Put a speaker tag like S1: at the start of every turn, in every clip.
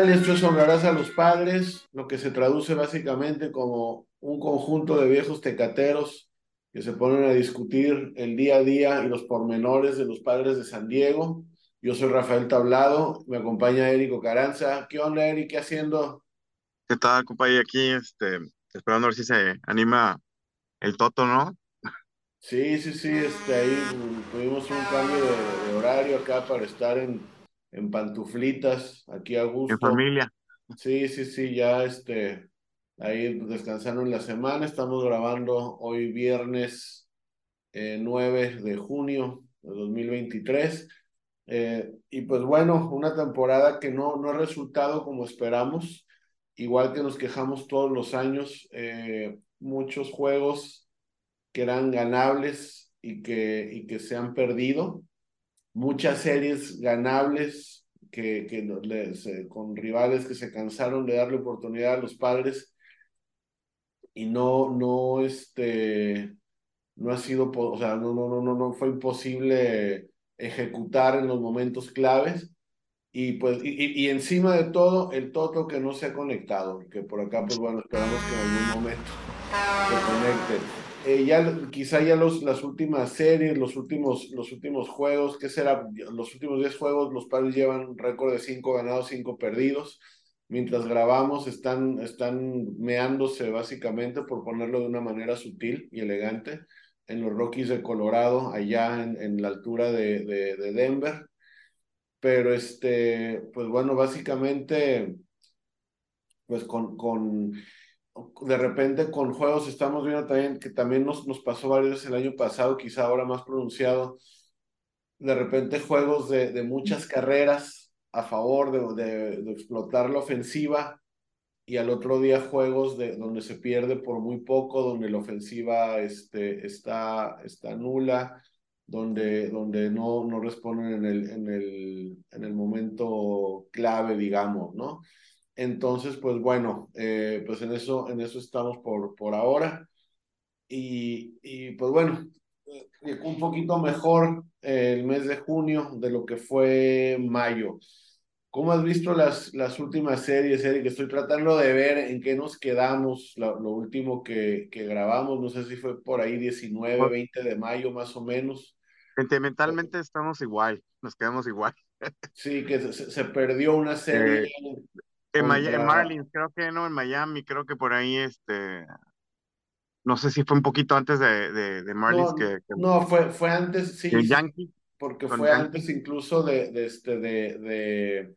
S1: ¿Qué tal? Esto es Honrarás a los Padres, lo que se traduce básicamente como un conjunto de viejos tecateros que se ponen a discutir el día a día y los pormenores de los padres de San Diego. Yo soy Rafael Tablado, me acompaña Érico Caranza. ¿Qué onda, Eric? ¿Qué haciendo?
S2: ¿Qué tal, compañero? Aquí, este, esperando a ver si se anima el Toto, ¿no?
S1: Sí, sí, sí, este, ahí tuvimos un cambio de, de horario acá para estar en, en pantuflitas, aquí a gusto.
S2: En familia.
S1: Sí, sí, sí, ya este, ahí descansando en la semana. Estamos grabando hoy viernes 9 eh, de junio de 2023. Eh, y pues bueno, una temporada que no, no ha resultado como esperamos, igual que nos quejamos todos los años, eh, muchos juegos que eran ganables y que, y que se han perdido muchas series ganables que, que les, con rivales que se cansaron de darle oportunidad a los padres y no, no, este, no ha sido, o sea, no, no, no, no, no fue imposible ejecutar en los momentos claves. Y pues, y, y, encima de todo, el Toto que no se ha conectado, que por acá, pues bueno, esperamos que en algún momento se conecte. Eh, ya quizá ya los, las últimas series, los últimos, los últimos juegos, ¿qué será? Los últimos 10 juegos, los padres llevan un récord de 5 ganados, 5 perdidos. Mientras grabamos, están, están meándose básicamente, por ponerlo de una manera sutil y elegante, en los Rockies de Colorado, allá en, en la altura de, de, de Denver. Pero este, pues bueno, básicamente, pues con, con de repente con juegos estamos viendo también que también nos, nos pasó veces el año pasado, quizá ahora más pronunciado, de repente juegos de, de muchas carreras a favor de, de, de, explotar la ofensiva y al otro día juegos de, donde se pierde por muy poco, donde la ofensiva este, está, está nula, donde, donde no, no responden en el, en, el, en el momento clave, digamos, ¿no? Entonces, pues bueno, eh, pues en eso, en eso estamos por, por ahora. Y, y pues bueno, eh, un poquito mejor eh, el mes de junio de lo que fue mayo. ¿Cómo has visto las, las últimas series, Eric? Estoy tratando de ver en qué nos quedamos, lo, lo último que, que, grabamos, no sé si fue por ahí 19, 20 de mayo más o menos.
S2: Sentimentalmente estamos igual, nos quedamos igual.
S1: Sí, que se, se perdió una serie. Eh,
S2: en, Miami, en, Marlins, creo que no, en Miami, creo que por ahí, este, no sé si fue un poquito antes de, de, de Marlins
S1: no,
S2: que, que,
S1: No, fue, fue antes, sí.
S2: El Yankee.
S1: Porque fue antes incluso de, de, este, de, de,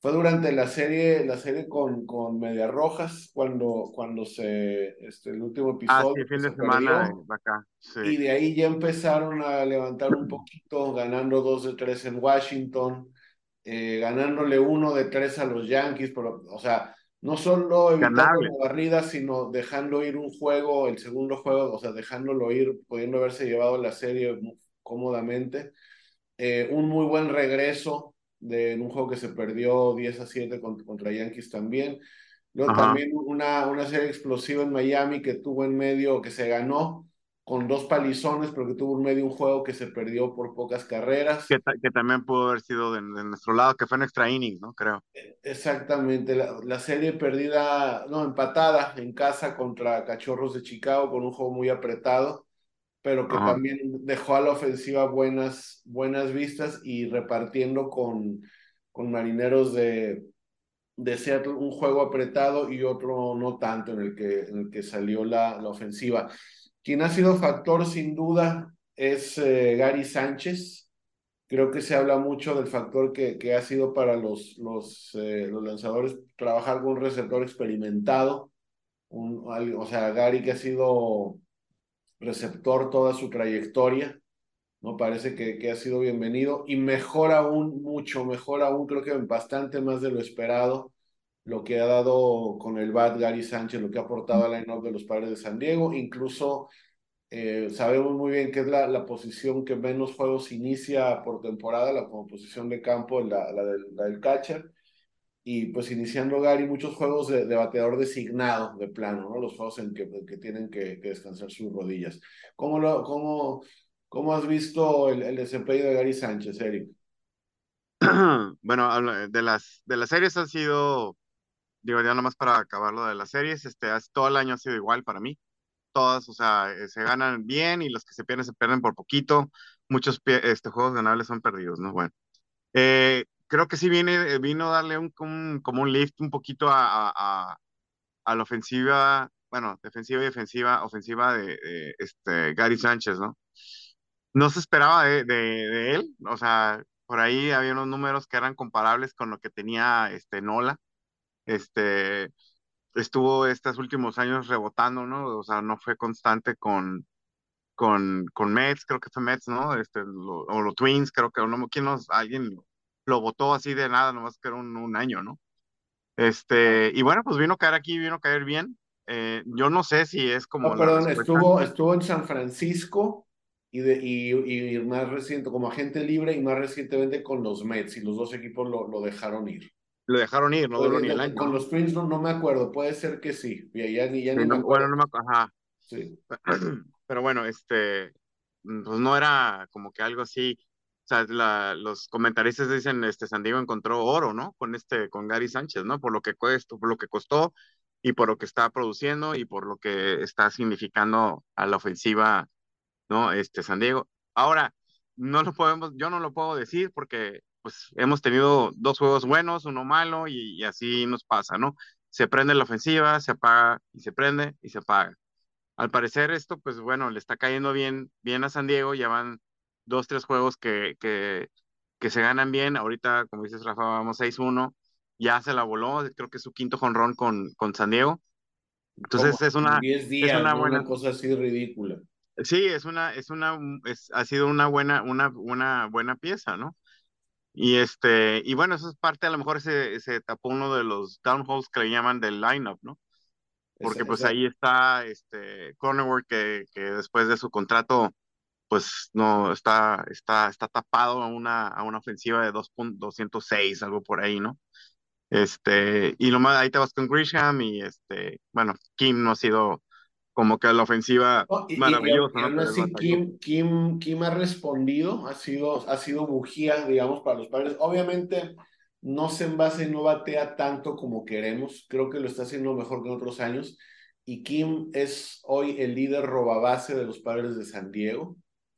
S1: fue durante la serie, la serie con, con Medias Rojas, cuando, cuando se, este, el último episodio.
S2: Ah, sí, fin de semana acá. Sí.
S1: Y de ahí ya empezaron a levantar un poquito, ganando dos de tres en Washington eh, ganándole uno de tres a los Yankees, pero, o sea, no solo evitando la barrida, sino dejando ir un juego, el segundo juego, o sea, dejándolo ir, pudiendo haberse llevado la serie cómodamente. Eh, un muy buen regreso de un juego que se perdió 10 a 7 contra, contra Yankees también. Luego Ajá. también una, una serie explosiva en Miami que tuvo en medio, que se ganó, con dos palizones, pero que tuvo un medio un juego que se perdió por pocas carreras.
S2: Que, que también pudo haber sido de, de, nuestro lado, que fue en extra inning, ¿no? Creo.
S1: Exactamente, la, la, serie perdida, no, empatada en casa contra Cachorros de Chicago con un juego muy apretado, pero que Ajá. también dejó a la ofensiva buenas, buenas vistas y repartiendo con, con marineros de, de Seattle un juego apretado y otro no tanto en el que, en el que salió la, la ofensiva. Quien ha sido factor sin duda es eh, Gary Sánchez. Creo que se habla mucho del factor que, ha sido para los, eh, los lanzadores trabajar con un receptor experimentado. Un, o sea, Gary que ha sido receptor toda su trayectoria, ¿no? Parece que ha sido bienvenido y mejor aún, mucho mejor aún, creo que bastante más de lo esperado lo que ha dado con el BAT Gary Sánchez, lo que ha aportado a la line de los padres de San Diego, incluso eh, sabemos muy bien que es la, la, posición que menos juegos inicia por temporada, la como posición de campo, la, la, del, catcher. Y pues iniciando Gary muchos juegos de, bateador designado de plano, ¿no? Los juegos en que, que tienen que, descansar sus rodillas. ¿Cómo, lo, cómo, cómo has visto el, el desempeño de Gary Sánchez, Eric?
S2: bueno, de las, de las series han sido digo, ya nomás para acabar lo de las series, este, todo el año ha sido igual para mí. Todas, o sea, eh, se ganan bien y los que se pierden se pierden por poquito. Muchos este, juegos ganables son perdidos, ¿no? Bueno, eh, creo que sí viene, vino a darle un, como un lift un poquito a, a, a, la ofensiva, bueno, defensiva y defensiva, ofensiva de, este, Gary Sánchez, ¿no? No se esperaba de, de, de, él, o sea, por ahí había unos números que eran comparables con lo que tenía este Nola este, estuvo estos últimos años rebotando, ¿no? O sea, no fue constante con, con, con Mets, creo que fue Mets, ¿no? Este, o los Twins, creo que, no, ¿quién nos, alguien lo votó así de nada, nomás que era un, un año, ¿no? Este, y bueno, pues vino a caer aquí, vino a caer bien. Eh, yo no sé si es como.
S1: No, perdón, estuvo, estuvo en San Francisco y, de, y, y, más reciente, como agente libre y más recientemente con los Mets, y los dos equipos lo, lo dejaron ir
S2: lo dejaron ir, no duró ni el año.
S1: Con los Twins no, no me acuerdo, puede ser que sí, ya, ya ya
S2: sí, no,
S1: me
S2: Bueno, no me acuerdo, ajá.
S1: Sí.
S2: Pero bueno, este, pues no era como que algo así, o sea, la, los comentaristas dicen, este, San Diego encontró oro, ¿no? Con este, con Gary Sánchez, ¿no? Por lo que cuesta, por lo que costó y por lo que está produciendo y por lo que está significando a la ofensiva, ¿no? Este, San Diego. Ahora, no lo podemos, yo no lo puedo decir porque pues hemos tenido dos juegos buenos, uno malo y, así nos pasa, ¿no? Se prende la ofensiva, se apaga y se prende y se apaga. Al parecer esto, pues bueno, le está cayendo bien, bien a San Diego, ya van dos, tres juegos que, que, que se ganan bien, ahorita, como dices Rafa, vamos 6-1, ya se la voló, creo que es su quinto jonrón con, con San Diego. Entonces es una,
S1: días, es una buena una cosa así ridícula.
S2: Sí, es una, es una, es, ha sido una buena, una, una buena pieza, ¿no? Y este, y bueno, eso es parte, a lo mejor se, se tapó uno de los downholes que le llaman del lineup, ¿no? Porque pues ahí está este Cronenworth que, que después de su contrato, pues no está, está, está tapado a una, a una ofensiva de 2.206, algo por ahí, ¿no? Este, y lo más, ahí te vas con Grisham y este, bueno, Kim no ha sido como que la ofensiva oh, y, maravillosa.
S1: Y, y, ¿no? así, Kim, Kim, Kim, ha respondido, ha sido, ha sido bujía, digamos, para los padres. Obviamente no se envase, no batea tanto como queremos, creo que lo está haciendo mejor que en otros años. Y Kim es hoy el líder robabase de los padres de San Diego.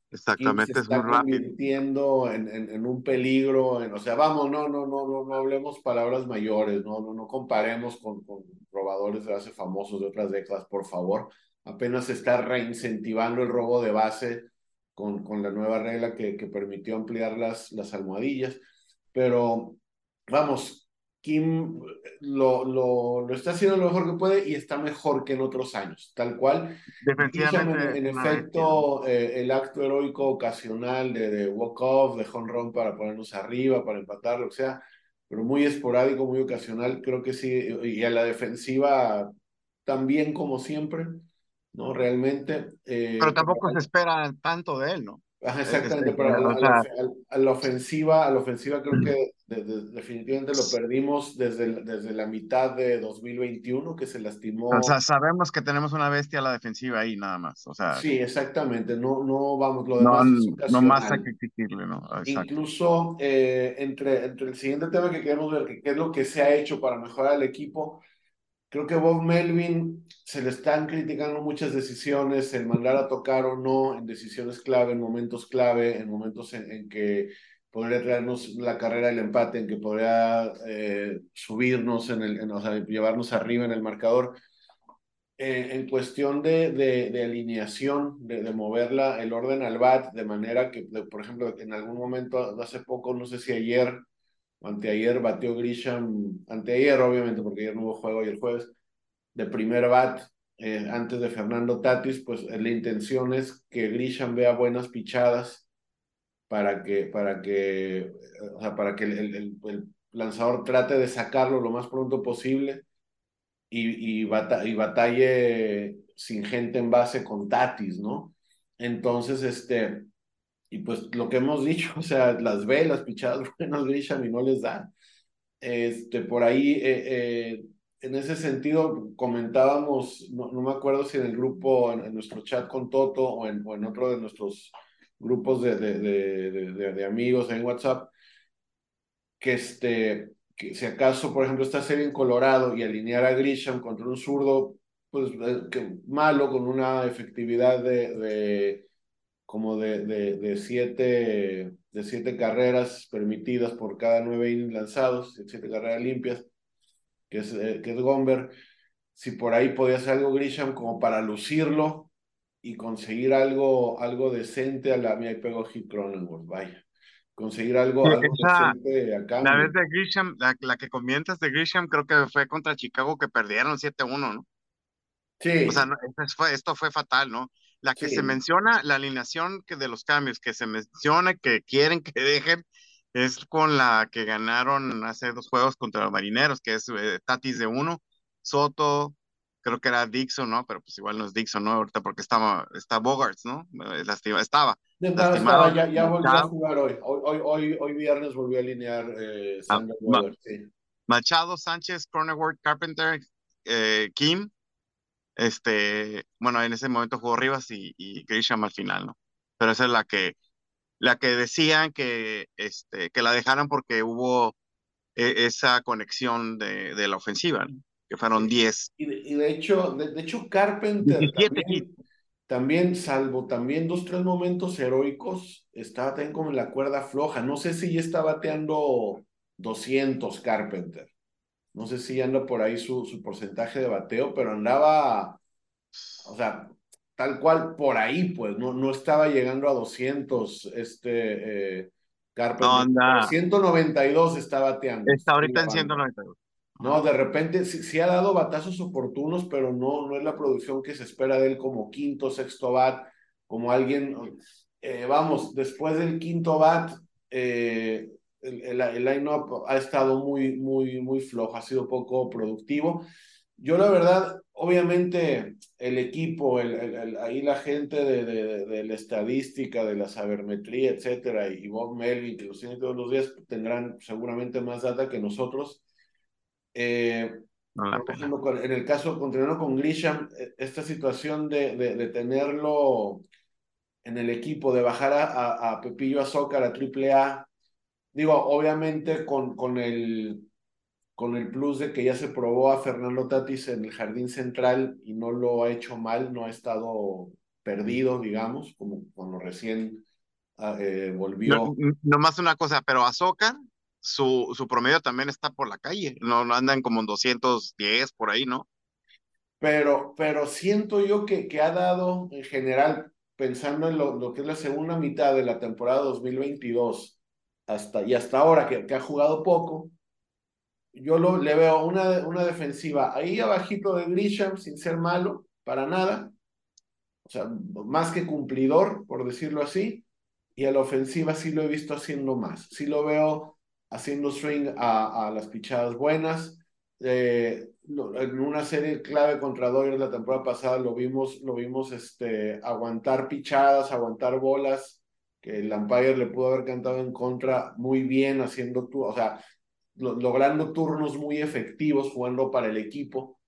S2: Exactamente,
S1: se está convirtiendo en, en, en, un peligro, en, o sea, vamos, no, no, no, no, no hablemos palabras mayores, no, no, no comparemos con, con robadores de base famosos de otras décadas, por favor apenas se está reincentivando el robo de base con, con la nueva regla que, que permitió ampliar las, las almohadillas. Pero vamos, Kim lo, lo, lo, está haciendo lo mejor que puede y está mejor que en otros años, tal cual.
S2: Definitivamente.
S1: En, en efecto, eh, el acto heroico ocasional de, de walk-off, de home run para ponernos arriba, para empatar, lo que sea, pero muy esporádico, muy ocasional, creo que sí. Y a la defensiva también como siempre. ¿No? Realmente.
S2: Eh, pero tampoco se espera tanto de él, ¿no?
S1: Exactamente, este, pero a, a, la, a, la, ofensiva, a la ofensiva creo que de, de, definitivamente lo perdimos desde, desde la mitad de 2021, que se lastimó.
S2: O sea, sabemos que tenemos una bestia a la defensiva ahí nada más, o sea.
S1: Sí, exactamente, no, no vamos, lo demás
S2: no, no más hay que exigirle, ¿no?
S1: Exacto. Incluso eh, entre, entre el siguiente tema que queremos ver, que, que es lo que se ha hecho para mejorar el equipo, Creo que Bob Melvin se le están criticando muchas decisiones, el mandar a tocar o no en decisiones clave, en momentos clave, en momentos en, en que podría traernos la carrera del empate, en que podría eh, subirnos, en el, en, o sea, llevarnos arriba en el marcador. Eh, en cuestión de, de, de alineación, de, de, moverla, el orden al bat, de manera que, por ejemplo, en algún momento, hace poco, no sé si ayer, Anteayer batió Grisham, anteayer obviamente, porque ayer no hubo juego y el jueves, de primer bat, eh, antes de Fernando Tatis, pues eh, la intención es que Grisham vea buenas pichadas para que, para que, o sea, para que el, el, lanzador trate de sacarlo lo más pronto posible y, y, y batalle sin gente en base con Tatis, ¿no? Entonces, este, y pues lo que hemos dicho, o sea, las ve, las pichadas buenas Grisham y no les da. Este, por ahí, eh, eh, en ese sentido, comentábamos, no, no, me acuerdo si en el grupo, en, nuestro chat con Toto o en, o en otro de nuestros grupos de, de, de, amigos en WhatsApp, que este, que si acaso, por ejemplo, esta serie en Colorado y alinear a Grisham contra un zurdo, pues eh, malo, con una efectividad de como de, de, de, siete, de siete carreras permitidas por cada nueve innings lanzados, siete carreras limpias, que es, eh, que es Gomber. Si por ahí podía hacer algo Grisham como para lucirlo y conseguir algo, algo decente a la... Mira, ahí pegó Hit Cronenworth, vaya conseguir algo, algo
S2: Esa, La vez de Grisham, la, la, que comentas de Grisham, creo que fue contra Chicago que perdieron 7-1, ¿no?
S1: Sí.
S2: O sea, no, esto, fue, esto fue fatal, ¿no? La que sí. se menciona, la alineación que de los cambios que se menciona que quieren que dejen, es con la que ganaron hace dos juegos contra los marineros, que es eh, Tatis de uno, Soto, creo que era Dixon, ¿no? Pero pues igual no es Dixon, ¿no? Ahorita porque estaba, está Bogarts, ¿no? Lastima, estaba.
S1: Estaba, ya, ya volvió a jugar hoy. Hoy, hoy, hoy, hoy viernes volvió a alinear eh, Sander ah, Ma sí.
S2: Machado, Sánchez, Cronenworth, Carpenter, eh, Kim, este, bueno, en ese momento jugó Rivas y, y Grisham al final, ¿no? Pero esa es la que, la que decían que, este, que la dejaran porque hubo e, esa conexión de, de, la ofensiva, ¿no? que fueron 10.
S1: Y, y, de hecho, de, de hecho Carpenter 17 también, también, salvo también dos, tres momentos heroicos, estaba también como en la cuerda floja. No sé si ya está bateando 200 Carpenter. No sé si anda por ahí su, su porcentaje de bateo, pero andaba, o sea, tal cual por ahí, pues, no, no estaba llegando a 200, este, eh, Carpenter. No, anda. 192 está bateando.
S2: Está ahorita en 192.
S1: No, de repente sí, sí, ha dado batazos oportunos, pero no, no es la producción que se espera de él como quinto, sexto bat, como alguien, eh, vamos, después del quinto bat, eh, el, el, line-up ha estado muy, muy, muy flojo, ha sido poco productivo. Yo la verdad, obviamente el equipo, el, el, ahí la gente de, de, de, la estadística, de la sabermetría, etcétera, y Bob Melvin, que los tiene todos los días, tendrán seguramente más data que nosotros. Eh, no ejemplo, en el caso, continuando con Grisham, e, esta situación de, de, tenerlo en el equipo, de bajar a, a, a Pepillo Azócar a Triple A, Digo, obviamente con, con, el, con el plus de que ya se probó a Fernando Tatis en el jardín central y no lo ha hecho mal, no ha estado perdido, digamos, como cuando recién eh, volvió.
S2: No, no, más una cosa, pero Azócar, su, su promedio también está por la calle, no, no andan como en 210 por ahí, ¿no?
S1: Pero, pero siento yo que, que ha dado en general, pensando en lo, lo que es la segunda mitad de la temporada 2022, hasta, y hasta ahora que, ha jugado poco, yo lo, le veo una, una defensiva ahí abajito de Grisham sin ser malo, para nada, o sea, más que cumplidor, por decirlo así, y a la ofensiva sí lo he visto haciendo más, sí lo veo haciendo swing a, a las pichadas buenas, eh, en una serie clave contra Dodgers la temporada pasada lo vimos, lo vimos este, aguantar pichadas, aguantar bolas, que el umpire le pudo haber cantado en contra muy bien, haciendo, tu, o sea, lo, logrando turnos muy efectivos, jugando para el equipo.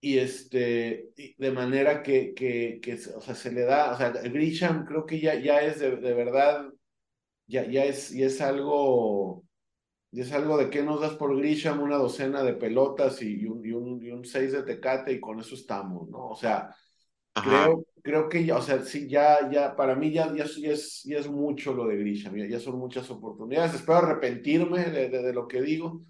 S1: Y este, de manera que, que, que o sea, se le da, o sea, Grisham creo que ya, ya es de, de verdad, ya, ya, es, ya es algo, ya es algo de que nos das por Grisham una docena de pelotas y, y, un, y, un, y un seis de tecate y con eso estamos, ¿no? O sea, Creo, creo que ya, o sea, sí, ya, ya, para mí ya, ya, ya, es, ya es mucho lo de Grisham, ya, son muchas oportunidades. Espero arrepentirme de, de, de, lo que digo.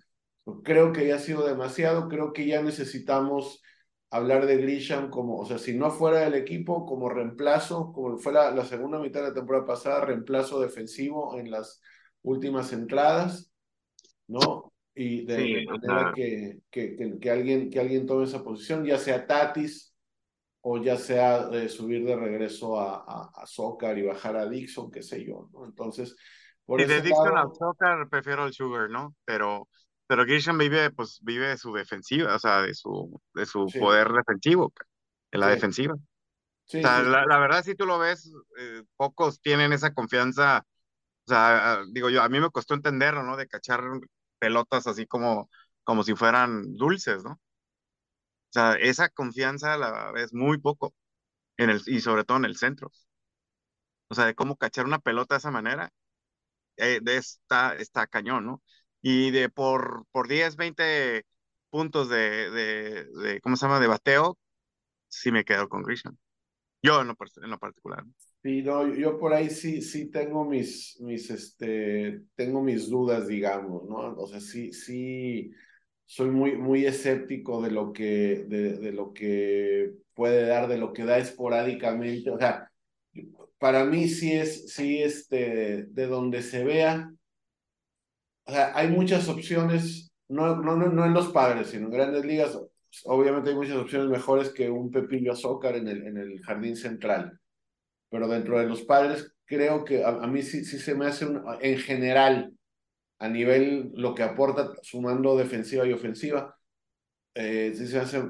S1: Creo que ya ha sido demasiado, creo que ya necesitamos hablar de Grisham como, o sea, si no fuera del equipo, como reemplazo, como fue la, la segunda mitad de la temporada pasada, reemplazo defensivo en las últimas entradas, ¿no? Y de, sí, manera que, que, que, que, alguien, que alguien tome esa posición, ya sea Tatis, o ya sea de subir de regreso a, a, a y bajar a Dixon, qué sé yo, ¿no? Entonces, por
S2: Si de Dixon
S1: lado,
S2: Soccer, prefiero el Sugar, ¿no? Pero, pero Grisham vive, pues, vive de su defensiva, o sea, de su, de su
S1: sí,
S2: poder defensivo, de la
S1: sí,
S2: defensiva. O sea, la, verdad, si tú lo ves, eh, pocos tienen esa confianza. O sea, digo yo, a mí me costó entenderlo, ¿no? De cachar pelotas así como, como si fueran dulces, ¿no? O sea, esa confianza la ves muy poco, en el, y sobre todo en el centro. O sea, de cómo cachar una pelota de esa manera, eh, de esta, está cañón, ¿no? Y de por, por 10, 20 puntos de, de, de, ¿cómo se llama? De bateo, sí me quedo con Grisham. Yo en lo, en lo particular.
S1: Sí, no, yo por ahí sí, sí tengo mis, mis, este, tengo mis dudas, digamos, ¿no? O sea, sí, sí, soy muy, muy escéptico de lo que, de, de lo que puede dar, de lo que da esporádicamente. O sea, para mí sí es, sí, este, de donde se vea, o sea, hay muchas opciones, no, no, no, en los padres, sino en grandes ligas. Obviamente hay muchas opciones mejores que un Pepillo Azócar en el, en el jardín central pero dentro de los padres creo que a, mí sí, sí se me hace en general, a nivel lo que aporta sumando defensiva y ofensiva, eh, sí se hace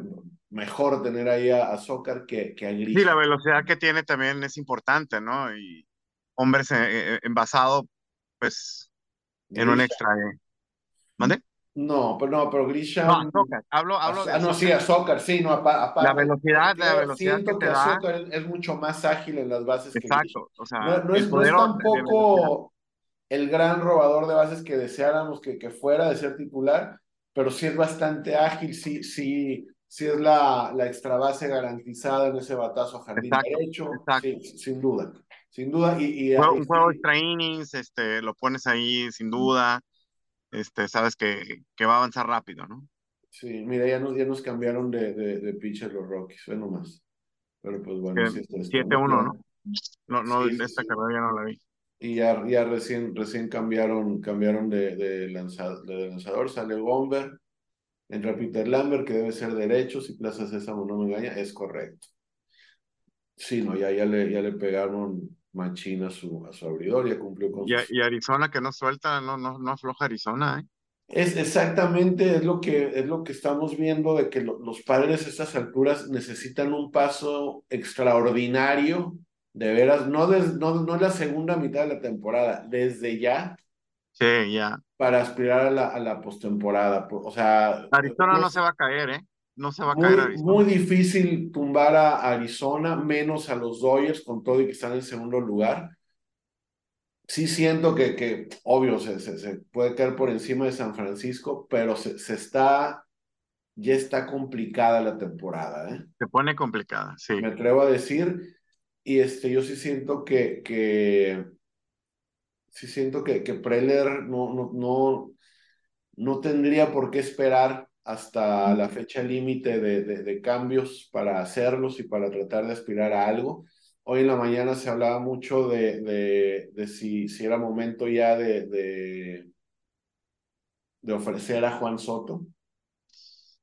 S1: mejor tener ahí a, a Zócar que, que a
S2: Sí, la velocidad que tiene también es importante, ¿no? Y hombres eh, eh, envasado, pues, en un extra. eh. ¿Mande?
S1: No, pero no, pero
S2: No,
S1: Grisha,
S2: Azócar. Hablo, hablo de
S1: ah, no, sí, a Zócar, sí, no, apa-
S2: La velocidad, la velocidad que
S1: siento
S2: te
S1: que
S2: da,
S1: es, mucho más ágil en las bases que Grisha.
S2: exacto. O sea,
S1: No, no es, no es tampoco el gran robador de bases que deseáramos que, que fuera de ser titular, pero sí es bastante ágil, sí, sí, sí es la, la extra base garantizada en ese batazo a jardín
S2: Exacto,
S1: derecho,
S2: exacto.
S1: sí, sin duda, sin duda, y, y,
S2: un juego extra innings, este, lo pones ahí sin duda, este, sabes que, que va a avanzar rápido, ¿no?
S1: sí, mira, ya nos, ya nos cambiaron de, de, de pitcher los Rockies, ve nomás, pero pues bueno,
S2: Que
S1: sí es esto,
S2: siete
S1: ¿no?
S2: uno
S1: Ya,
S2: ¿no? No,
S1: sí,
S2: esta
S1: sí.
S2: carrera ya no la vi.
S1: Y ya, ya recién, recién cambiaron, cambiaron de, de, lanza- de lanzador, sale Bomber, entra Peter Lambert, que debe ser derecho, si Plaza Sésamo no me engaña, es correcto. Sí, no, ya, ya, le, ya le pegaron machín a su, a su abridor, ya cumplió con
S2: Y, y Arizona que no suelta, no, no, no afloja Arizona, ¿eh?
S1: Es exactamente, es lo que, es lo que estamos viendo, de que lo- los padres a estas alturas necesitan un paso extraordinario, de veras, no, des, no, no la segunda mitad de la temporada, desde ya,
S2: Sí, ya.
S1: para aspirar a la, a la postemporada. Por- O sea,
S2: Arizona no se
S1: vemos
S2: va a caer, ¿eh? No se va a caer
S1: muy, muy
S2: Arizona.
S1: difícil tumbar a Arizona, menos a los Dodgers, con todo y que están en segundo lugar. Sí siento que, que obvio, se, se, se puede caer por encima de San Francisco, pero se, se está, ya está complicada la temporada, ¿eh?
S2: Se pone complicada, sí.
S1: Me atrevo a decir, y este, yo sí siento que, que sí siento que, que Preller no, no, no, no tendría por qué esperar hasta la fecha límite de, de, de cambios para hacerlos y para tratar de aspirar a algo. Hoy en la mañana se hablaba mucho de, de, de si, si era momento ya de, de, de ofrecer a Juan Soto,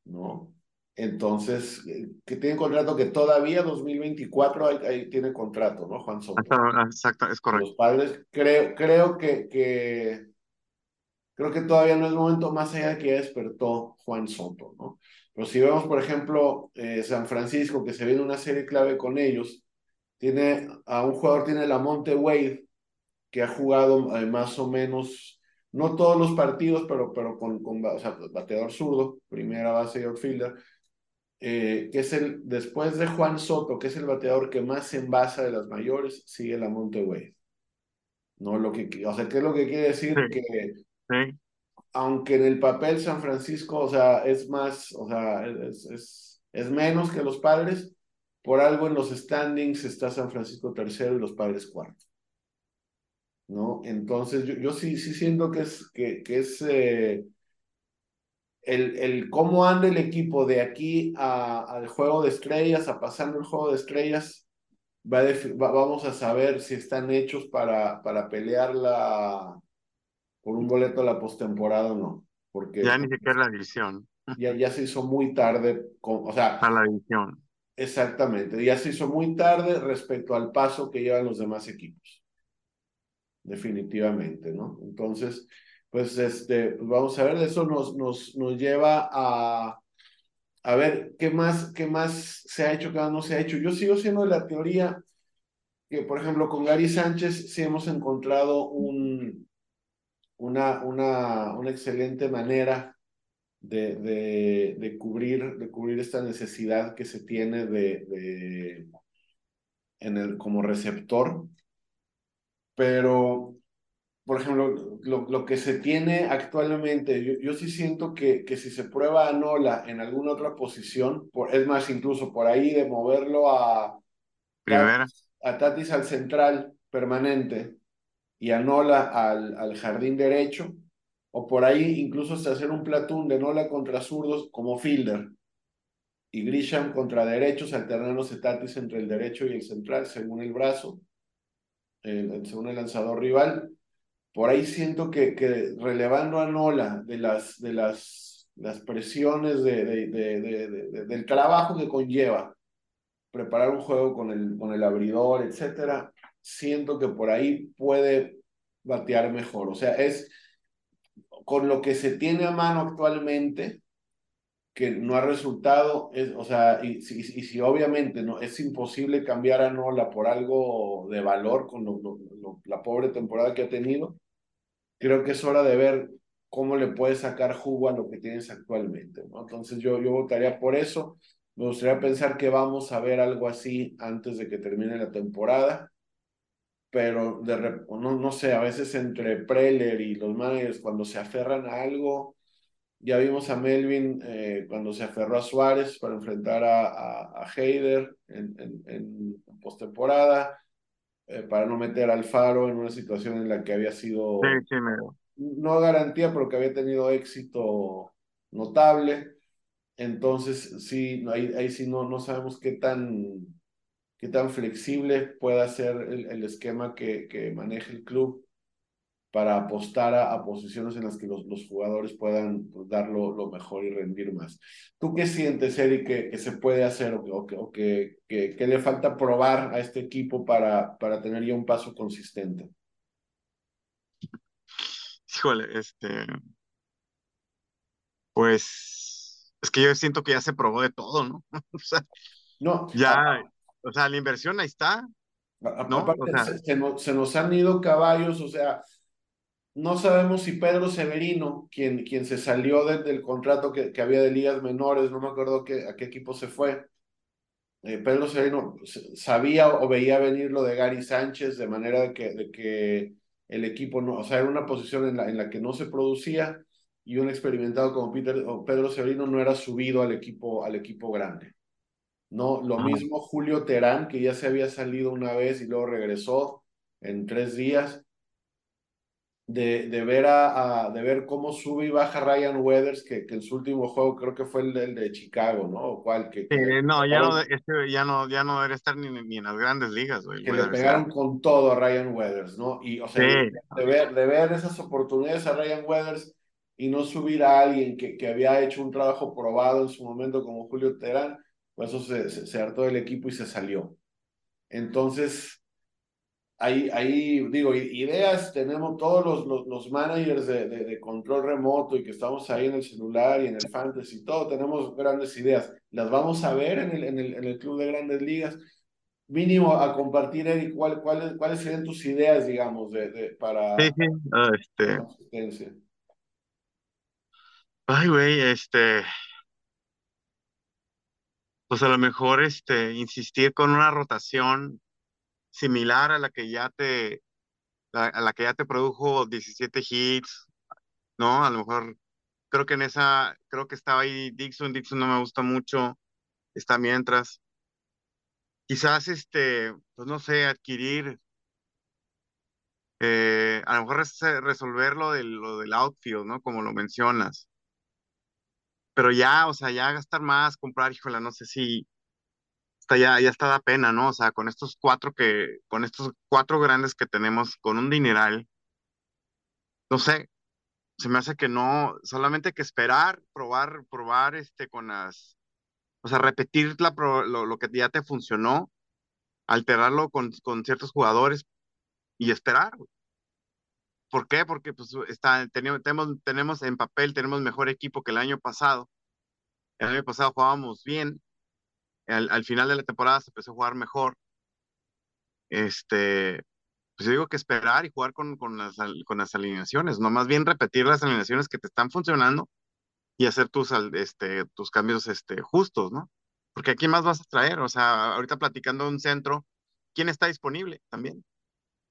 S1: ¿no? Entonces, eh, que tiene contrato que todavía 2024 ahí, ahí tiene contrato, ¿no? Juan Soto.
S2: Hasta- Exacto, es correcto.
S1: los padres, creo, creo que, que, creo que todavía no es momento más allá de que ya despertó Juan Soto, ¿no? Pero si vemos, por ejemplo, eh, San Francisco, que se viene una serie clave con ellos, tiene a un jugador, tiene la Monte Wade, que ha jugado eh, más o menos, no todos los partidos, pero, pero con, con o sea, bateador zurdo, primera base y outfielder, eh, que es el, después de Juan Soto, que es el bateador que más envasa de las mayores, sigue la Monte. ¿no? Lo que, o sea, ¿qué es lo que quiere decir?
S2: Sí,
S1: Que
S2: sí.
S1: aunque en el papel San Francisco, o sea, es más, o sea, es, es, es menos que los padres, por algo en los standings está San Francisco tercero y los padres cuarto. ¿No? Entonces, yo, yo sí, sí siento que es, que, que es eh, el, el cómo anda el equipo de aquí al juego de estrellas, a pasando el juego de estrellas, va a defi- va- vamos a saber si están hechos para, para pelear la, por un boleto a la postemporada o no. Porque
S2: Ya ni siquiera la división,
S1: ya, ya se hizo muy tarde, con, o sea,
S2: a la división.
S1: exactamente, ya se hizo muy tarde respecto al paso que llevan los demás equipos. definitivamente, ¿no? Entonces, pues este, vamos a ver, eso nos, nos, nos lleva a, a ver qué más, qué más se ha hecho, qué más no se ha hecho. Yo sigo siendo de la teoría que, por ejemplo, con Gary Sánchez sí hemos encontrado un, una, una, una excelente manera de, de, de, cubrir, de cubrir esta necesidad que se tiene de en el, como receptor. Pero, por ejemplo, lo, lo que se tiene actualmente, yo, yo sí siento que, que, si se prueba a Nola en alguna otra posición, por, es más, incluso por ahí de moverlo a,
S2: Primera.
S1: a Tatis al central permanente y a Nola al, al jardín derecho, o por ahí incluso hasta hacer un platón de Nola contra zurdos como fielder y Grisham contra derechos, alternándose Tatis entre el derecho y el central según el brazo, eh, según el lanzador rival. Por ahí siento que, que relevando a Nola de las, de las, las presiones de, de, de, del trabajo que conlleva preparar un juego con el, con el abridor, etcétera, siento que por ahí puede batear mejor. O sea, es con lo que se tiene a mano actualmente, que no ha resultado, es, o sea, y, y, y, si obviamente no es imposible cambiar a Nola por algo de valor con lo, lo, la pobre temporada que ha tenido, creo que es hora de ver cómo le puedes sacar jugo a lo que tienes actualmente. Entonces yo, yo votaría por eso. Me gustaría pensar que vamos a ver algo así antes de que termine la temporada, pero de, no, no sé, a veces entre Preller y los managers cuando se aferran a algo, ya vimos a Melvin eh, cuando se aferró a Suárez para enfrentar a, a, a Heider en, en, en postemporada, eh, para no meter al Faro en una situación en la que había sido,
S2: sí, sí, me...
S1: no garantía, pero que había tenido éxito notable. Entonces, sí, ahí, ahí sí no, no sabemos qué tan, qué tan flexible pueda ser el, el esquema que, que maneje el club para apostar a, a, posiciones en las que los, los jugadores puedan pues, dar lo, lo, mejor y rendir más. ¿Tú qué sientes, Eric, que, que se puede hacer o, o, que, o que, que, que, le falta probar a este equipo para, para tener ya un paso consistente?
S2: Híjole, este... Pues es que yo siento que ya se probó de todo, ¿no? o sea,
S1: no,
S2: ya, o sea, la inversión ahí está. ¿no?
S1: Aparte,
S2: o sea,
S1: se, se, nos, se nos han ido caballos, o sea, no sabemos si Pedro Severino, quien, quien se salió de, del contrato que, que, había de ligas menores, no me acuerdo que, a qué equipo se fue. Eh, Pedro Severino sabía o veía venir lo de Gary Sánchez de manera de que, de que el equipo no, o sea, era una posición en la, en la que no se producía y un experimentado como Peter, o Pedro Severino no era subido al equipo, al equipo grande. No, lo ah. mismo Julio Terán, que ya se había salido una vez y luego regresó en tres días de, de, ver a, a, de ver cómo sube y baja Ryan Weathers, que, que en su último juego creo que fue el, el de Chicago, ¿no? ¿O cuál? Que, que
S2: eh, no, ya no, este, ya no, ya no debería estar ni, ni en las grandes ligas, güey.
S1: Que Weathers, le pegaron ya. con todo a Ryan Weathers, ¿no? Y, o sea, sí. de, ver, de ver esas oportunidades a Ryan Weathers y no subir a alguien que, que había hecho un trabajo probado en su momento como Julio Terán, pues eso se, se, se hartó del equipo y se salió. Entonces, ahí, ahí digo, ideas, tenemos todos los, los, los managers de, de, de, control remoto y que estamos ahí en el celular y en el fantasy y todo, tenemos grandes ideas. Las vamos a ver en el, en el, en el club de grandes ligas. Mínimo a compartir, Eric, ¿cuál, cuál, ¿cuáles serían tus ideas, digamos, de, de para...
S2: Sí, sí. Uh, este... Ay, güey, este... Pues a lo mejor, este, insistir con una rotación similar a la que ya te, a la que ya te produjo 17 hits, ¿no? A lo mejor creo que en esa, creo que estaba ahí Dixon, Dixon no me gusta mucho, está mientras. Quizás, este, pues no sé, adquirir, eh, a lo mejor resolver lo lo del outfield, ¿no? Como lo mencionas. Pero ya, o sea, ya gastar más, comprar, híjole, no sé si, ya, ya está da pena, ¿no? O sea, con estos cuatro que, con estos cuatro grandes que tenemos, con un dineral, no sé, se me hace que no, solamente que esperar, probar, probar este con las, o sea, repetir la, lo, lo que ya te funcionó, alterarlo con, con ciertos jugadores y esperar. ¿Por qué? Porque pues está, tenemos, tenemos en papel, tenemos mejor equipo que el año pasado. El año pasado jugábamos bien. Al, al final de la temporada se empezó a jugar mejor. Este, pues yo digo que esperar y jugar con, con, las, con las alineaciones, no más bien repetir las alineaciones que te están funcionando y hacer tus, este, tus cambios este, justos, ¿no? Porque aquí más vas a traer, o sea, ahorita platicando un centro, ¿quién está disponible también?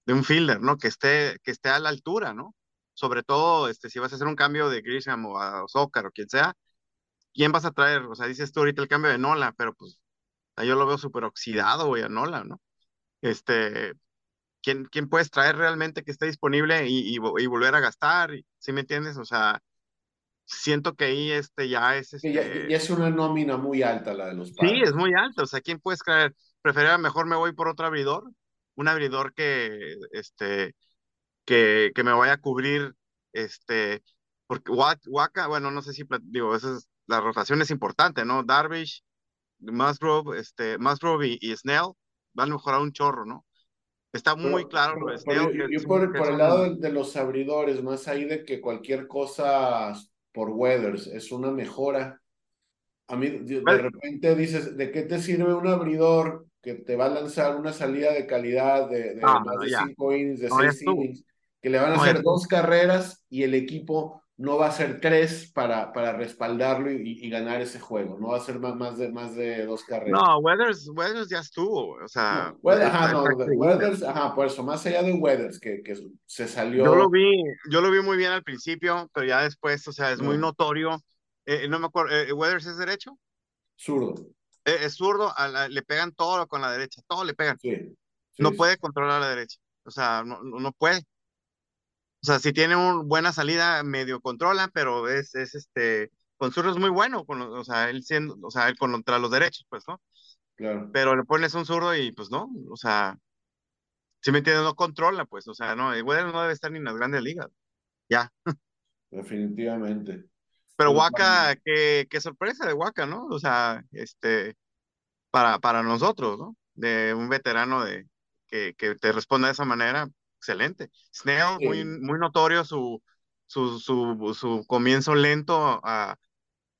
S2: De un fielder, ¿no? Que esté, que esté a la altura, ¿no? Sobre todo, este, si vas a hacer un cambio de Grisham o a Zócar o quien sea, ¿quién vas a traer? O sea, dices tú ahorita el cambio de Nola, pero pues yo lo veo súper oxidado, güey, a Nola, ¿no? Este, ¿quién, quién puedes traer realmente que esté disponible y, y, volver a gastar? ¿Sí me entiendes? O sea, siento que ahí este ya es... Este...
S1: Ya, es una nómina muy alta la de los
S2: padres. Sí, es muy alta. O sea, ¿quién puedes traer? Preferir mejor me voy por otro abridor, un abridor que, este, que, que me vaya a cubrir, este, porque Waka, bueno, no sé si, digo, esa es, la rotación es importante, ¿no? Darvish, Musgrove, este, Musgrove y, y Snell van a mejorar un chorro, ¿no? Está muy claro
S1: lo de Yo, por, el lado de, los abridores, más ahí de que cualquier cosa por Weathers es una mejora. A mí de, repente dices, ¿de qué te sirve un abridor que te va a lanzar una salida de calidad de, de más de cinco innings, de seis innings, que le van a hacer dos carreras y el equipo no va a ser tres para, para respaldarlo y, ganar ese juego, no va a ser más, más, de, más de dos carreras.
S2: No, Weathers, Weathers ya estuvo, o sea.
S1: ajá, no, Weathers, ajá, por eso, más allá de Weathers, que, que se salió.
S2: Yo lo vi, yo lo vi muy bien al principio, pero ya después, o sea, es muy notorio. Eh, no me acuerdo, eh, ¿Weathers es derecho?
S1: Zurdo.
S2: Eh, es zurdo, le pegan todo con la derecha, todo le pegan. Sí. no puede controlar la derecha, o sea, no, no puede. O sea, si tiene una buena salida, medio controla, pero es, es este, con zurdo es muy bueno, con, o sea, él siendo, o sea, él contra los derechos, pues, ¿no?
S1: Claro.
S2: Pero le pones un zurdo y pues no, o sea, si me entiendes, no controla, pues, o sea, no, el no debe estar ni en las grandes ligas. Ya.
S1: Definitivamente.
S2: Pero Waka, qué, qué sorpresa de Waka, ¿no? O sea, este, para, para nosotros, ¿no? De un veterano de, que, que te responda de esa manera, excelente. Snell, muy, muy notorio su, su, su, su comienzo lento. A,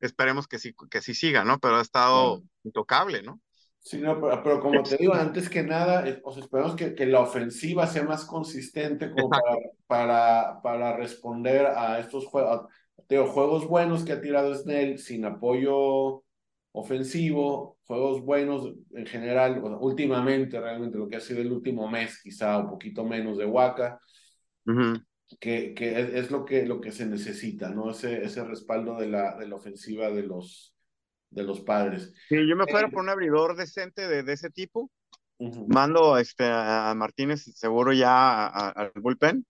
S2: esperemos que sí, que sí siga, ¿no? Pero ha estado intocable, ¿no?
S1: Sí, no, pero, como te digo, antes que nada, eh, esperemos que, que, la ofensiva sea más consistente como para, para, para, responder a estos juegos, juegos buenos que ha tirado Snell sin apoyo ofensivo, juegos buenos en general, últimamente realmente lo que ha sido el último mes, quizá un poquito menos de Waka, que, que es, lo, que, lo que se necesita, ¿no? Ese, ese respaldo de la, de la ofensiva de los, de los padres.
S2: Sí, yo me fuera eh, por un abridor decente de, de ese tipo. Mando este, a Martínez seguro ya al bullpen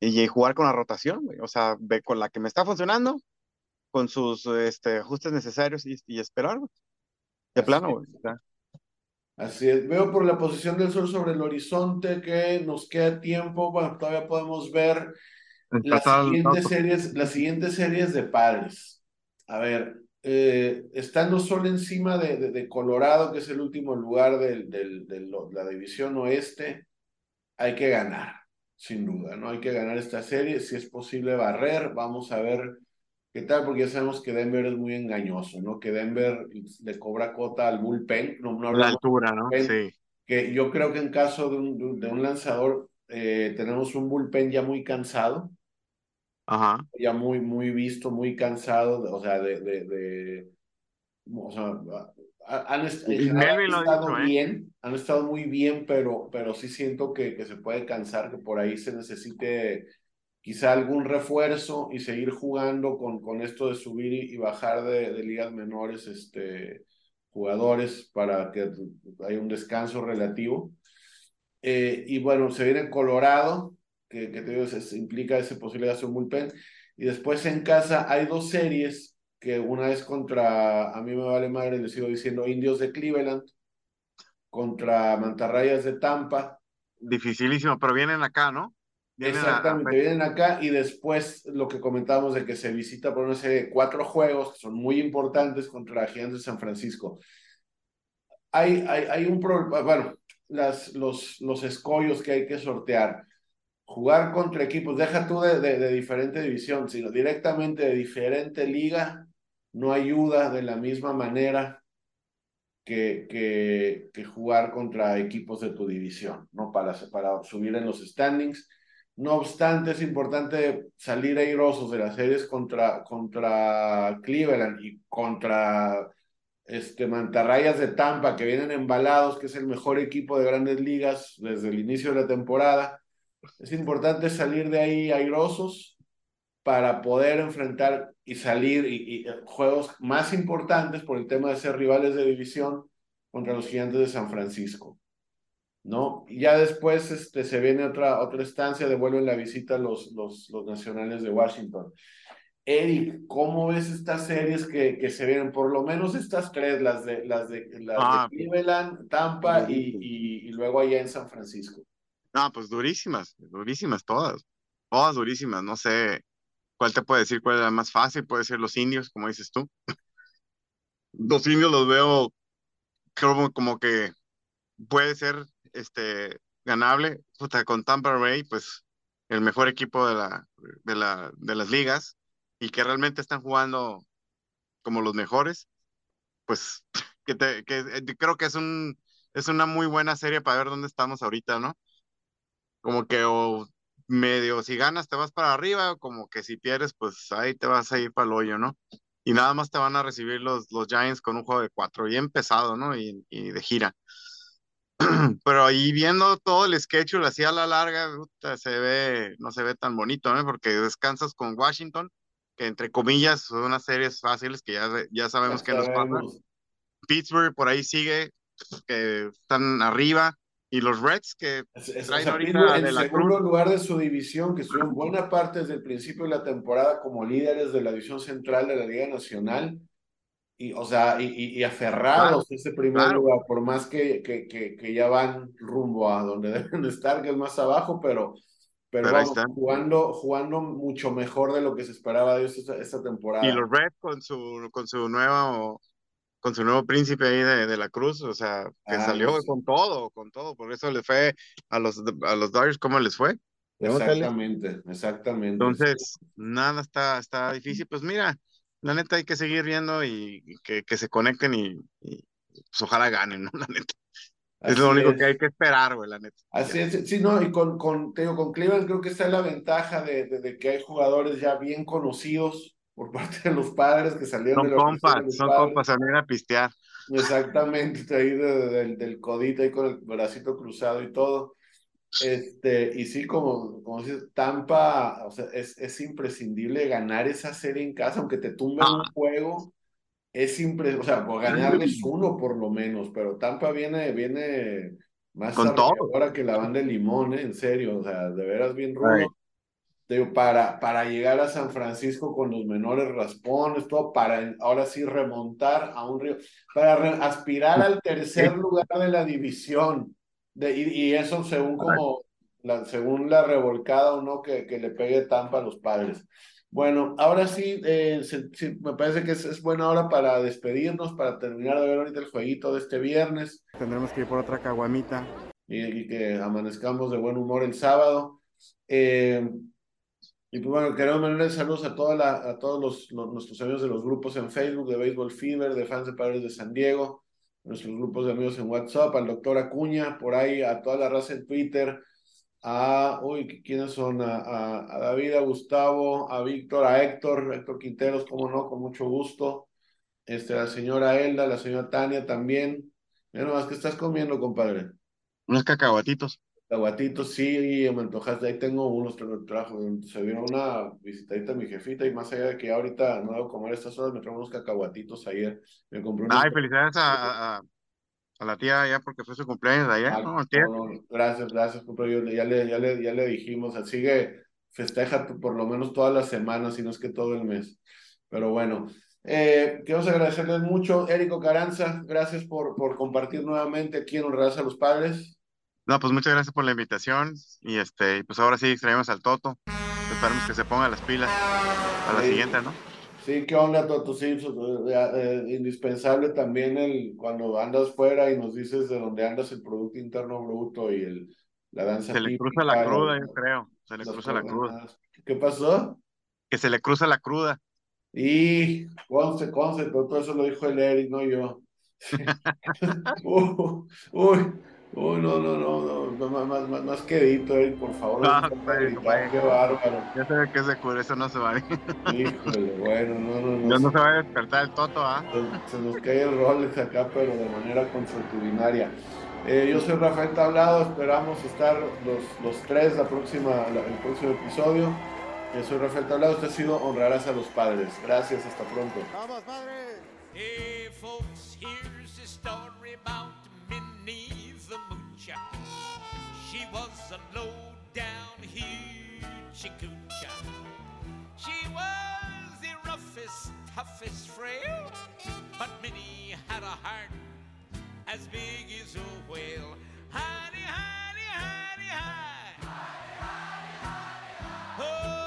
S2: y, jugar con la rotación, O sea, ve con la que me está funcionando, con sus este, ajustes necesarios y, y esperar, De plano,
S1: Así es. Veo por la posición del sol sobre el horizonte que nos queda tiempo. Bueno, todavía podemos ver las siguientes, series, las siguientes series de padres. A ver, eh, estando solo encima de, de, Colorado, que es el último lugar de, de, la división oeste, hay que ganar, sin duda, ¿no? Hay que ganar esta serie. Si es posible barrer, vamos a ver ¿Qué tal? Porque ya sabemos que Denver es muy engañoso, ¿no? Que Denver le cobra cuota al bullpen. No, no
S2: la altura, ¿no? sí.
S1: Que yo creo que en caso de un, de un lanzador eh, tenemos un bullpen ya muy cansado.
S2: Ajá.
S1: Ya muy, muy visto, muy cansado, o sea, de, de, de o sea, han, estado ¿eh? bien, han estado muy bien, pero, pero sí siento que, que se puede cansar, que por ahí se necesite quizá algún refuerzo y seguir jugando con, con esto de subir y, bajar de, de, ligas menores este, jugadores para que haya un descanso relativo. Eh, y bueno, se viene Colorado, que, que te digo, se, implica esa posibilidad de hacer un bullpen. Y después en casa hay dos series, que una es contra, a mí me vale madre, le sigo diciendo, Indios de Cleveland, contra Mantarrayas de Tampa.
S2: Dificilísimo, pero vienen acá, ¿no?
S1: Exactamente, vienen acá y después lo que comentábamos de que se visita por una serie de cuatro juegos que son muy importantes contra Gigantes de San Francisco. Hay, hay, hay un problema, bueno, las, los, los escollos que hay que sortear. jugar contra equipos, deja tú de, de, diferente división, sino directamente de diferente liga, no ayuda de la misma manera que, que, que, jugar contra equipos de tu división, ¿no? Para, para subir en los standings. No obstante, es importante salir airosos de las series contra, contra Cleveland y contra este, Mantarrayas de Tampa, que vienen embalados, que es el mejor equipo de grandes ligas desde el inicio de la temporada. Es importante salir de ahí airosos para poder enfrentar y salir y, eh, juegos más importantes por el tema de ser rivales de división contra los gigantes de San Francisco. ¿No? Y ya después este, se viene otra, otra estancia, devuelven la visita a los, los, los nacionales de Washington. Eric, ¿cómo ves estas series que, que se vienen? Por lo menos estas tres, las de, las de, las de ah, Cleveland, Tampa y, y, luego allá en San Francisco.
S2: No, pues durísimas, durísimas todas, todas durísimas, no sé cuál te puede decir cuál es la más fácil, puede ser los indios, como dices tú. Los indios los veo como, como que puede ser este ganable, con Tampa Bay, pues el mejor equipo de la, de la, de las ligas, y que realmente están jugando como los mejores, pues que, te, que eh, creo que es un es una muy buena serie para ver dónde estamos ahorita, ¿no? Como que o medio si ganas te vas para arriba, o como que si pierdes, pues ahí te vas a ir para el hoyo, ¿no? Y nada más te van a recibir los, los Giants con un juego de cuatro, bien pesado, ¿no? Y, y de gira. Pero ahí viendo todo el schedule así a la larga, se ve, no se ve tan bonito, ¿no? Porque descansas con Washington, que entre comillas son unas series fáciles que ya, ya sabemos que nos pasa. Pittsburgh por ahí sigue, que están arriba. Y los Reds que
S1: traen ahorita en segundo lugar de su división, que estuvieron buena parte desde el principio de la temporada como líderes de la división central de la Liga Nacional, y, o sea, y, y, aferrados a ese primer lugar, por más que, que, que, que, ya van rumbo a donde deben estar, que es más abajo, pero pero, vamos, jugando, jugando mucho mejor de lo que se esperaba de ellos esta, temporada.
S2: Y los Reds con su, con su nuevo con su nuevo príncipe ahí de, de la Cruz, o sea, que ah, salió con todo, con todo, por eso le fue a los, a los Dodgers, ¿cómo les fue?
S1: Exactamente, exactamente.
S2: Entonces, nada está, está difícil, pues mira, la neta hay que seguir viendo y, que, que se conecten y, y, pues ojalá ganen, ¿no? La neta es lo único que hay que esperar, güey, la neta.
S1: Así es, sí, no, y con, con, te digo, con Cleveland creo que está es la ventaja de, de, que hay jugadores ya bien conocidos por parte de los padres que salieron
S2: son de compas, son compas, salieron a pistear.
S1: Exactamente, ahí del codito, ahí con el bracito cruzado y todo. Este, y sí, como, como dices, Tampa, o sea, es, es imprescindible ganar esa serie en casa, aunque te tumben un juego es simple, o sea, por ganarles uno por lo menos, pero Tampa viene, viene más
S2: con todo
S1: ahora que la banda de limón, ¿eh? en serio, o sea, de veras bien rudo. para, para llegar a San Francisco con los menores raspones, todo, para ahora sí remontar a un río, para aspirar al tercer lugar de la división. De, y, eso según como, la, según la revolcada o no que, que le pegue Tampa a los padres. Bueno, ahora sí, eh, me parece que es, buena hora para despedirnos, para terminar de ver ahorita el jueguito de este viernes.
S2: Tendremos que ir por otra caguamita.
S1: Y, que amanezcamos de buen humor el sábado. Eh, y pues bueno, queremos mandarle saludos a, toda la, a todos los, nuestros amigos de los grupos en Facebook, de Baseball Fever, de fans de Padres de San Diego, nuestros grupos de amigos en WhatsApp, al doctor Acuña, por ahí, a toda la raza en Twitter, a, uy, ¿quiénes son? A, a, David, a Gustavo, a Víctor, a Héctor, Héctor Quinteros, como no, con mucho gusto. Este, la señora Elda, la señora Tania también. Mira nomás, ¿qué estás comiendo, compadre?
S2: Unos cacahuatitos.
S1: Cacahuatitos, sí, me antojaste. Ahí tengo unos, que trajo. Se vino una visitadita a mi jefita y más allá de que ahorita no debo comer estas horas, me trajo unos cacahuatitos ayer. Me compré unos.
S2: Ay, felicidades a, a la tía ya porque fue su cumpleaños de ayer, ah, ¿no?
S1: gracias, gracias, Ya le, ya, le, ya le dijimos, así que festeja por lo menos todas las semanas, si no es que todo el mes. Pero bueno, eh, queremos agradecerles mucho. Érico Caranza, gracias por, por compartir nuevamente aquí en Honradas a los Padres.
S2: No, pues muchas gracias por la invitación y este, pues ahora sí traemos al Toto. Esperemos que se ponga las pilas a la siguiente, ¿no?
S1: Sí, ¿qué onda, Toto? Sí, eh, eh, indispensable también el cuando andas fuera y nos dices de dónde andas el Producto Interno Bruto y el, la danza
S2: Se le
S1: típica,
S2: cruza la cruda, yo creo. Se le cruza la cruda.
S1: ¿Qué pasó?
S2: Que se le cruza la cruda.
S1: Y conste, conste, todo eso lo dijo el Eric, no yo. Uh, uy, uy, no, no, no, no, más, más, más, más quedito, Eric, por favor.
S2: No,
S1: gritar,
S2: güey.
S1: qué bárbaro.
S2: Ya ve que se cura, eso no se va.
S1: Híjole, bueno, no, no, no.
S2: Ya no se va a despertar el toto, ¿ah?
S1: Se- Se nos cae el Rolex acá, pero de manera consuetudinaria. Eh, yo soy Rafael Tablado, esperamos estar los, los tres la próxima, la- el próximo episodio. Yo soy Rafael Tablado, esto ha sido Honrarás a los Padres. Gracias, hasta pronto.
S3: ¡Vamos, padre!
S4: Hey, folks, here's a story about Minnie was a low down hoochie coochie. She was the roughest, toughest frail, but Minnie had a heart as big as a whale. Honey, honey, honey, honey. honey, honey, honey, honey. Oh,